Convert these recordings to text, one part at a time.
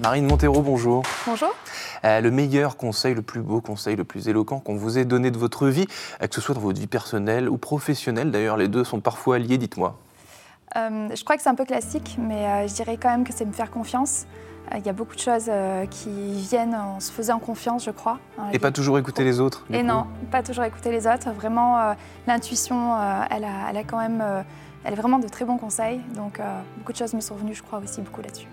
Marine Montero, bonjour. Bonjour. Euh, le meilleur conseil, le plus beau conseil, le plus éloquent qu'on vous ait donné de votre vie, euh, que ce soit dans votre vie personnelle ou professionnelle, d'ailleurs les deux sont parfois liés, dites-moi. Euh, je crois que c'est un peu classique, mais je dirais quand même que c'est me faire confiance. Il y a beaucoup de choses qui viennent en se faisant confiance, je crois. Et pas toujours écouter les autres Et non, pas toujours écouter les autres. Vraiment, l'intuition, elle, a, elle, a, quand même, elle est vraiment de très bons conseils. Donc, beaucoup de choses me sont venues, je crois, aussi beaucoup là-dessus.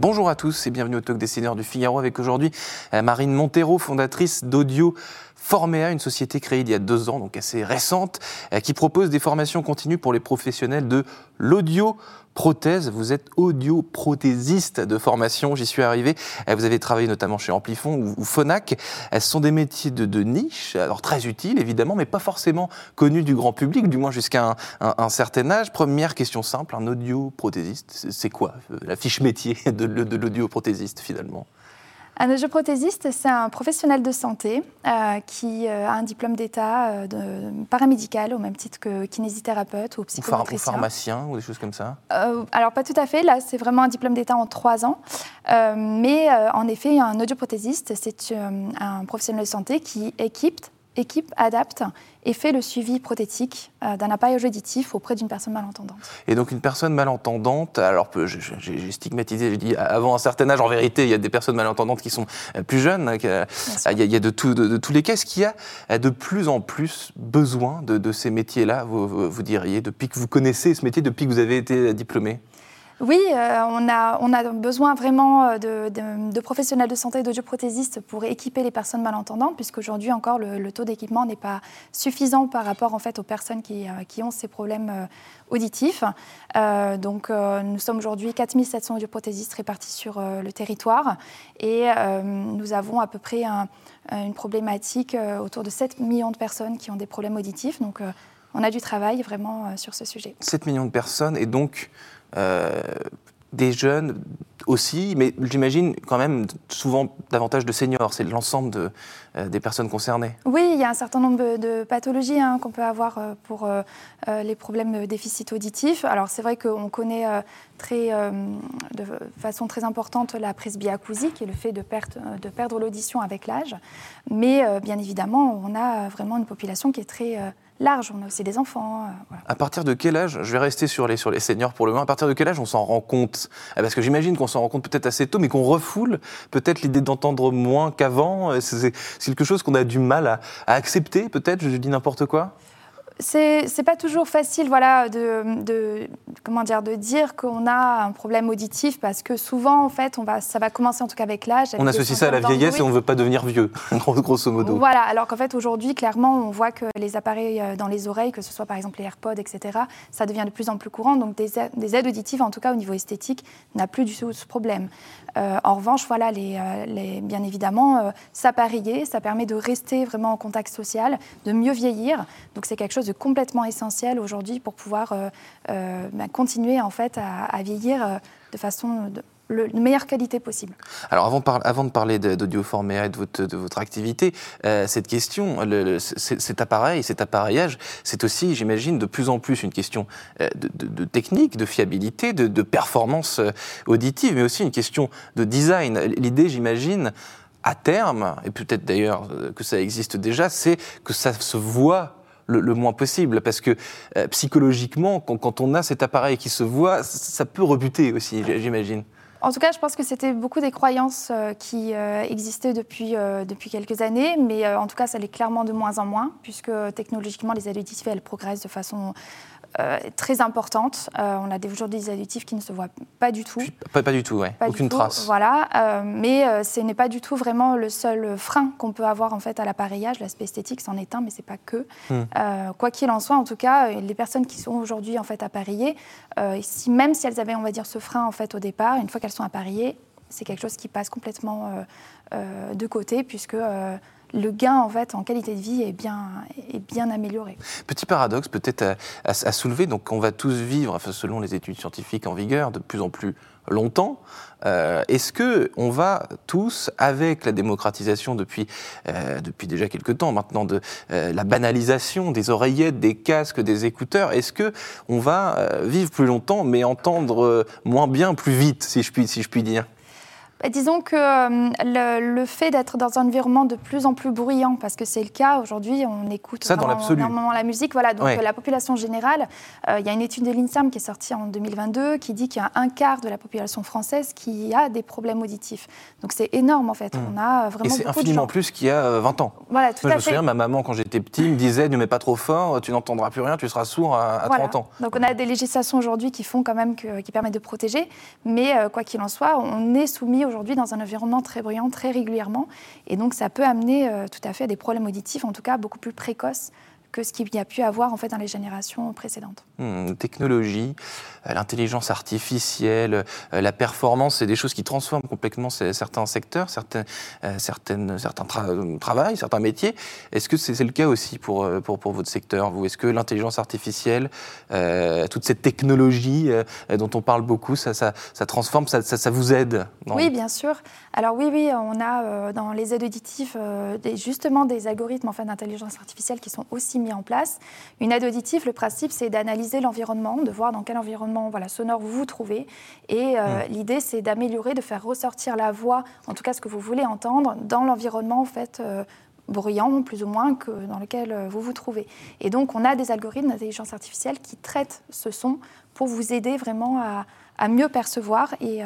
Bonjour à tous et bienvenue au Talk Dessineur du Figaro avec aujourd'hui euh, Marine Montero, fondatrice d'Audio Forméa, une société créée il y a deux ans, donc assez récente, euh, qui propose des formations continues pour les professionnels de l'audio prothèse. Vous êtes audioprothésiste de formation, j'y suis arrivé. Euh, vous avez travaillé notamment chez Amplifon ou, Phonak. Euh, ce sont des métiers de, niche, alors très utiles évidemment, mais pas forcément connus du grand public, du moins jusqu'à un, certain âge. Première question simple, un audioprothésiste, c'est quoi la fiche métier de, de l'audioprothésiste finalement? Un audioprothésiste, c'est un professionnel de santé euh, qui euh, a un diplôme d'État euh, paramédical, au même titre que kinésithérapeute ou psychomotricien. Ou, pharmacien ou des choses comme ça Alors, pas tout à fait. Là, c'est vraiment un diplôme d'État en trois ans. mais en effet, un audioprothésiste, c'est un professionnel de santé qui équipe équipe adapte et fait le suivi prothétique euh, d'un appareil auditif auprès d'une personne malentendante. Et donc une personne malentendante, alors j'ai stigmatisé, j'ai dit avant un certain âge, en vérité, il y a des personnes malentendantes qui sont euh, plus jeunes, hein, euh, il, y a, de, tout, de, tous les cas. Est-ce qu'il y a de plus en plus besoin de, ces métiers-là, vous, vous diriez, depuis que vous connaissez ce métier, depuis que vous avez été diplômé? Oui, euh, on, a, besoin vraiment euh, de, professionnels de santé et d'audioprothésistes pour équiper les personnes malentendantes, puisqu'aujourd'hui encore le, taux d'équipement n'est pas suffisant par rapport en fait, aux personnes qui, euh, ont ces problèmes auditifs. donc nous sommes aujourd'hui 4700 audioprothésistes répartis sur le territoire et nous avons à peu près une problématique autour de 7 millions de personnes qui ont des problèmes auditifs. Donc on a du travail vraiment sur ce sujet. 7 millions de personnes et donc des jeunes aussi, mais j'imagine quand même souvent davantage de seniors. C'est l'ensemble euh, des personnes concernées. Oui, il y a un certain nombre de, pathologies hein, qu'on peut avoir euh, pour les problèmes de déficit auditif. Alors c'est vrai qu'on connaît très, de façon très importante la presbyacousie, qui est le fait de perdre l'audition avec l'âge. Mais bien évidemment, on a vraiment une population qui est très large. On a aussi des enfants. Euh, à partir de quel âge, je vais rester sur les, sur les seniors pour le moment, à partir de quel âge on s'en rend compte? Ah, Parce que j'imagine qu'on s'en rend compte peut-être assez tôt, mais qu'on refoule peut-être l'idée d'entendre moins qu'avant. Euh, c'est quelque chose qu'on a du mal à, à accepter, peut-être, je dis n'importe quoi c'est pas toujours facile voilà, de, comment dire, de dire qu'on a un problème auditif parce que souvent, en fait, on va, ça va commencer en tout cas avec l'âge. On associe ça à la vieillesse et on ne veut pas devenir vieux, grosso modo. Voilà, alors qu'en fait, aujourd'hui, clairement, on voit que les appareils euh, dans les oreilles, que ce soit par exemple les AirPods, etc., ça devient de plus en plus courant. Donc des, aides auditives, en tout cas au niveau esthétique, n'a plus du tout ce problème. Euh, en revanche, voilà, les, euh, les bien évidemment, s'appareiller, ça permet de rester vraiment en contact social, de mieux vieillir. Donc c'est quelque chose complètement essentiel aujourd'hui pour pouvoir euh, euh, bah, continuer en fait à, vieillir euh, de façon de, meilleure qualité possible. Alors avant, de parler d'Audioforméa et de votre activité, cette question, cet appareil, cet appareillage, c'est aussi, j'imagine, de plus en plus une question de, technique, de fiabilité, de, performance auditive, mais aussi une question de design. L'idée, j'imagine, à terme, et peut-être d'ailleurs que ça existe déjà, c'est que ça se voit le, moins possible, parce que euh, psychologiquement, quand, on a cet appareil qui se voit, ça peut rebuter aussi, j'imagine. En tout cas, je pense que c'était beaucoup des croyances euh, qui euh, existaient depuis, depuis quelques années, mais en tout cas, ça l'est clairement de moins en moins, puisque technologiquement, les additifs, elles progressent de façon euh, très importante. Euh, on a aujourd'hui des additifs qui ne se voient pas du tout. Pas, pas du tout, ouais. aucune trace. Voilà, euh, mais ce n'est pas du tout vraiment le seul frein qu'on peut avoir en fait à l'appareillage. L'aspect esthétique, c'en est un, mais c'est pas que. Hmm. quoi qu'il en soit, en tout cas, les personnes qui sont aujourd'hui en fait appareillées, si, même si elles avaient, on va dire, ce frein en fait au départ, une fois qu'elles sont appareillées, c'est quelque chose qui passe complètement de côté puisque le gain en fait en qualité de vie est bien, est bien amélioré. Petit paradoxe peut-être à, soulever, donc on va tous vivre, enfin, selon les études scientifiques en vigueur, de plus en plus longtemps. Euh, est-ce que on va tous, avec la démocratisation depuis, euh, depuis déjà quelques temps maintenant, de euh, la banalisation des oreillettes, des casques, des écouteurs, est-ce que on va vivre plus longtemps mais entendre moins bien, plus vite, si je puis, si je puis dire? Bah, disons que euh, le, fait d'être dans un environnement de plus en plus bruyant, parce que c'est le cas aujourd'hui, on écoute Ça, énormément la musique. Voilà, donc la population générale, euh, il y a une étude de l'INSERM qui est sortie en 2022 qui dit qu'il y a un quart de la population française qui a des problèmes auditifs. Donc c'est énorme en fait. Hmm. On a vraiment Et c'est infiniment plus qu'il y a 20 euh, ans. Voilà, tout Moi, à je me souviens, ma maman, quand j'étais petit, me disait ne mets pas trop fort, tu n'entendras plus rien, tu seras sourd à, 30 ans. Donc on a des législations aujourd'hui qui font quand même qui permettent de protéger, mais quoi qu'il en soit, on est soumis aujourd'hui dans un environnement très bruyant très régulièrement. Et donc, ça peut amener euh, tout à fait à des problèmes auditifs, en tout cas beaucoup plus précoces que ce qu'il y a pu avoir en fait dans les générations précédentes. Hmm, technologie, euh, l'intelligence artificielle, euh, la performance, c'est des choses qui transforment complètement certains secteurs, certains, euh, certaines, certains travails, certains métiers. Est-ce que c'est le cas aussi pour, pour, pour votre secteur vous? Est-ce que l'intelligence artificielle, toute cette technologie dont on parle beaucoup, ça, ça, ça transforme, ça, ça, vous aide? Oui, bien sûr. Alors oui, oui, on a dans les aides auditives justement des algorithmes d'intelligence artificielle qui sont aussi mis en place. Une aide auditive, le principe, c'est d'analyser l'environnement, de voir dans quel environnement voilà, sonore vous vous trouvez. Et euh, mmh. l'idée, c'est d'améliorer, de faire ressortir la voix, en tout cas ce que vous voulez entendre, dans l'environnement en fait, euh, bruyant, plus ou moins, que dans lequel euh, vous vous trouvez. Et donc, on a des algorithmes d'intelligence artificielle qui traitent ce son pour vous aider vraiment à, à mieux percevoir et,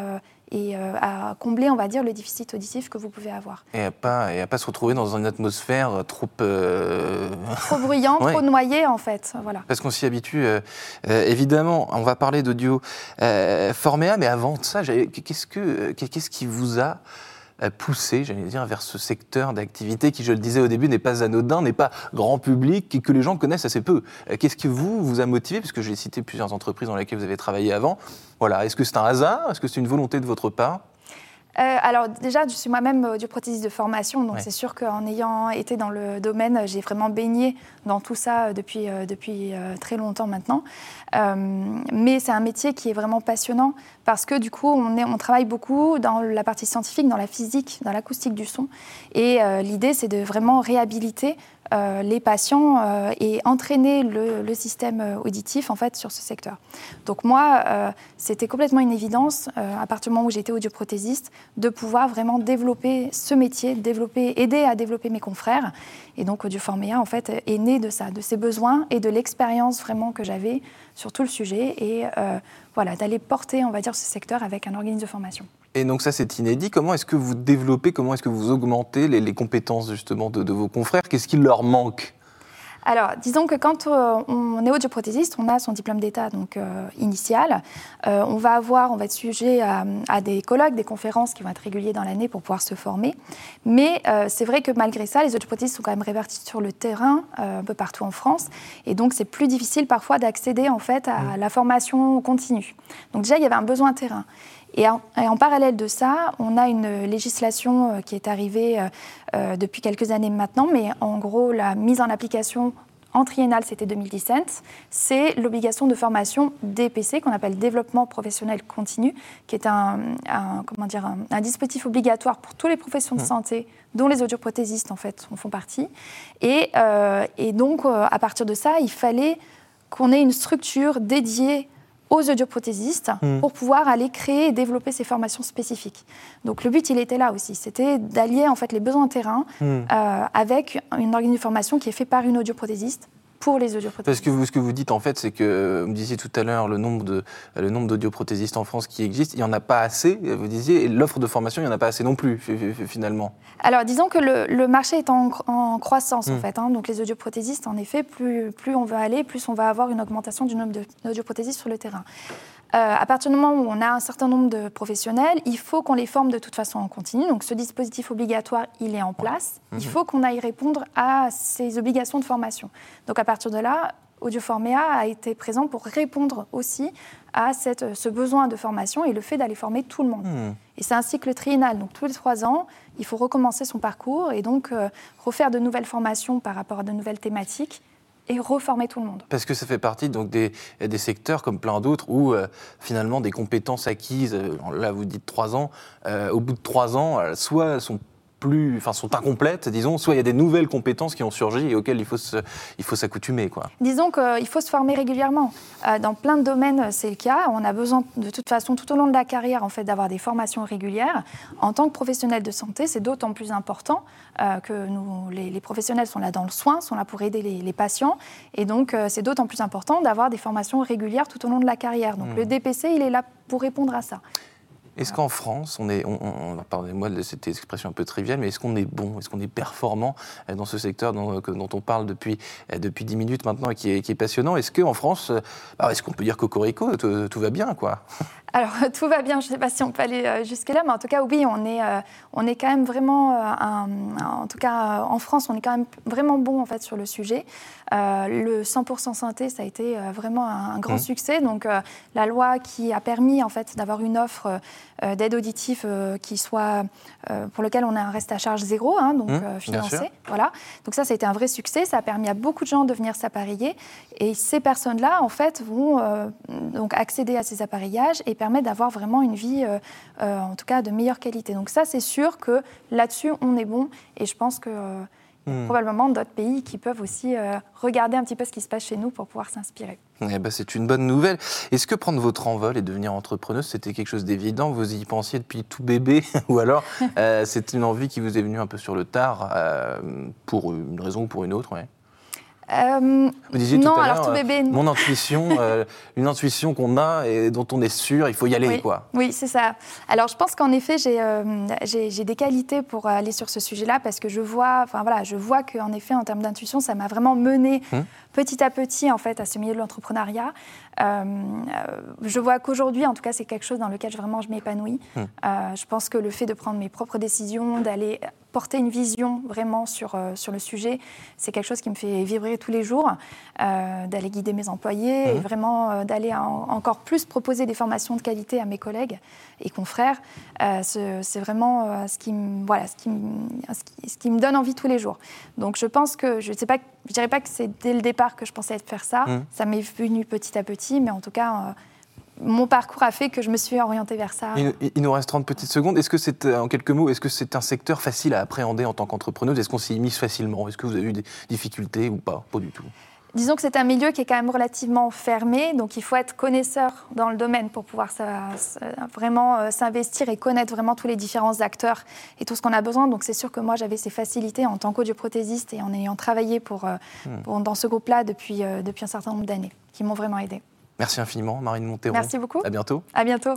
et euh, à combler, on va dire, le déficit auditif que vous pouvez avoir. Et à pas, et à pas se retrouver dans une atmosphère trop... Euh, trop bruyante, trop noyée, en fait. Voilà. Parce qu'on s'y habitue, euh, évidemment. On va parler d'audio Forméa, mais avant ça, qu'est-ce, que, qu'est-ce qui vous a pousser, j'allais dire, vers ce secteur d'activité qui, je le disais au début, n'est pas anodin, n'est pas grand public et que les gens connaissent assez peu. Euh, qu'est-ce qui vous, vous a motivé Puisque j'ai cité plusieurs entreprises dans lesquelles vous avez travaillé avant. Voilà. Est-ce que c'est un hasard? Est-ce que c'est une volonté de votre part? Euh, alors déjà, je suis moi-même audioprothésiste de formation, donc c'est sûr qu'en ayant été dans le domaine, j'ai vraiment baigné dans tout ça depuis, euh, depuis très longtemps maintenant. mais c'est un métier qui est vraiment passionnant parce que du coup, on, est, on, travaille beaucoup dans la partie scientifique, dans la physique, dans l'acoustique du son. Et euh, l'idée, c'est de vraiment réhabiliter euh, les patients euh, et entraîner le, système auditif en fait sur ce secteur. Donc moi, c'était complètement une évidence à partir du moment où j'étais audioprothésiste de pouvoir vraiment développer ce métier, développer, aider à développer mes confrères. Et donc Audioforméa en fait est né de ça, de ces besoins et de l'expérience vraiment que j'avais sur tout le sujet et voilà, d'aller porter, on va dire, ce secteur avec un organisme de formation. Et donc ça, c'est inédit. Comment est-ce que vous développez, comment est-ce que vous augmentez les, compétences justement de, de vos confrères? Qu'est-ce qui leur manque? Alors, disons que quand euh, on est audioprothésiste, on a son diplôme d'État donc euh, initial. Euh, on va avoir, on va être sujet à, des colloques, des conférences qui vont être réguliers dans l'année pour pouvoir se former. Mais c'est vrai que malgré ça, les audioprothésistes sont quand même répartis sur le terrain un peu partout en France, et donc c'est plus difficile parfois d'accéder en fait à mmh. la formation continue. Donc déjà, il y avait un besoin terrain. Et en, parallèle de ça, on a une législation euh, qui est arrivée euh, euh, depuis quelques années maintenant, mais en gros, la mise en application en triennale, c'était 2017, c'est l'obligation de formation DPC, qu'on appelle développement professionnel continu, qui est un, comment dire, un, dispositif obligatoire pour toutes les professions de mmh. santé, dont les audioprothésistes en fait en font partie. Et, et donc, à partir de ça, il fallait qu'on ait une structure dédiée aux audioprothésistes hmm. pour pouvoir aller créer et développer ces formations spécifiques. Donc le but, il était là aussi, c'était d'allier en fait les besoins terrain hmm. euh, avec une organisation de formation qui est faite par une audioprothésiste pour les audioprothésistes. Parce que vous, ce que vous dites en fait, c'est que vous me disiez tout à l'heure le nombre de le nombre d'audioprothésistes en France qui existent, il n'y en a pas assez. Vous disiez, et l'offre de formation, il n'y en a pas assez non plus finalement. Alors disons que le, marché est en, croissance en hmm. fait. Hein. donc les audioprothésistes, en effet, plus plus on va aller, plus on va avoir une augmentation du nombre d'audioprothésistes sur le terrain. Euh, à partir du moment où on a un certain nombre de professionnels, il faut qu'on les forme de toute façon en continu. Donc ce dispositif obligatoire, il est en place. Il mhm. faut qu'on aille répondre à ces obligations de formation. Donc à partir de là, Audioforméa a été présent pour répondre aussi à cette, ce besoin de formation et le fait d'aller former tout le monde. Hmm. Et c'est un cycle triennal, donc tous les trois ans, il faut recommencer son parcours et donc euh, refaire de nouvelles formations par rapport à de nouvelles thématiques et reformer tout le monde. Parce que ça fait partie donc des, des secteurs comme plein d'autres où euh, finalement des compétences acquises, euh, là vous dites trois ans, au bout de trois ans, soit sont plus, enfin, sont incomplètes, disons, soit il y a des nouvelles compétences qui ont surgi et auxquelles il faut, il faut s'accoutumer. Quoi. Disons qu'il faut se former régulièrement. Euh, dans plein de domaines, c'est le cas. On a besoin, de toute façon, tout au long de la carrière, en fait, d'avoir des formations régulières. En tant que professionnel de santé, c'est d'autant plus important euh, que nous, les, professionnels sont là dans le soin, sont là pour aider les, patients. Et donc, euh, c'est d'autant plus important d'avoir des formations régulières tout au long de la carrière. Donc, mmh. le DPC, il est là pour répondre à ça. Est-ce qu'en France, on est, on, on, pardonnez-moi de cette expression un peu triviale, mais est-ce qu'on est bon, est-ce qu'on est performant euh, dans ce secteur dont, on parle depuis, euh, depuis 10 minutes maintenant et qui est, qui est passionnant? Est-ce qu'en France, euh, bah, est-ce qu'on peut dire qu'au tout, tout va bien quoi? Alors, tout va bien, je ne sais pas si on peut aller jusque-là, mais en tout cas, oui, on est, on est quand même vraiment, en tout cas, en France, on est quand même vraiment bon en fait sur le sujet. le 100% synthé, ça a été vraiment un, grand mmh. succès. Donc, la loi qui a permis en fait d'avoir une offre euh, d'aide auditive euh, qui soit, euh, pour lequel on a un reste à charge zéro, hein, donc mmh, financé. Voilà. Donc ça, ça a été un vrai succès. Ça a permis à beaucoup de gens de venir s'appareiller. Et ces personnes-là, en fait, vont donc accéder à ces appareillages et permettre d'avoir vraiment une vie, en tout cas, de meilleure qualité. Donc ça, c'est sûr que là-dessus, on est bon. Et je pense que Hmm. probablement d'autres pays qui peuvent aussi euh, regarder un petit peu ce qui se passe chez nous pour pouvoir s'inspirer. Eh ben, c'est une bonne nouvelle. Est-ce que prendre votre envol et devenir entrepreneuse, c'était quelque chose d'évident? Vous y pensiez depuis tout bébé? Ou alors euh, c'est une envie qui vous est venue un peu sur le tard euh, pour une raison ou pour une autre euh, Vous disiez non, tout à alors tout bébé. Euh, mon intuition, euh, une intuition qu'on a et dont on est sûr, il faut y aller, oui. quoi. Oui, c'est ça. Alors je pense qu'en effet, j'ai des qualités pour aller sur ce sujet-là parce que je vois, enfin voilà, je vois qu'en effet, en termes d'intuition, ça m'a vraiment mené hum. petit à petit en fait à ce milieu de l'entrepreneuriat. Je vois qu'aujourd'hui, en tout cas, c'est quelque chose dans lequel vraiment je m'épanouis. Hum. je pense que le fait de prendre mes propres décisions, d'aller porter une vision vraiment sur, euh, sur le sujet, c'est quelque chose qui me fait vibrer tous les jours, euh, d'aller guider mes employés et mmh. vraiment euh, d'aller encore plus proposer des formations de qualité à mes collègues et confrères. c'est vraiment ce, qui me, voilà, ce, qui ce, qui, me donne envie tous les jours. Donc je pense que, je ne dirais pas que c'est dès le départ que je pensais faire ça, mmh. ça m'est venu petit à petit, mais en tout cas mon parcours a fait que je me suis orientée vers ça. Il, nous reste 30 petites secondes. Est-ce que c'est, euh, en quelques mots, est-ce que c'est un secteur facile à appréhender en tant qu'entrepreneuse? Est-ce qu'on s'y mise facilement? Est-ce que vous avez eu des difficultés ou pas? Pas du tout. Disons que c'est un milieu qui est quand même relativement fermé, donc il faut être connaisseur dans le domaine pour pouvoir vraiment euh, s'investir et connaître vraiment tous les différents acteurs et tout ce qu'on a besoin. Donc c'est sûr que moi j'avais ces facilités en tant qu'audioprothésiste et en ayant travaillé pour, euh, hmm. dans ce groupe-là depuis, depuis un certain nombre d'années, qui m'ont vraiment aidé. Merci infiniment, Marine Montero. Merci beaucoup. À bientôt. À bientôt.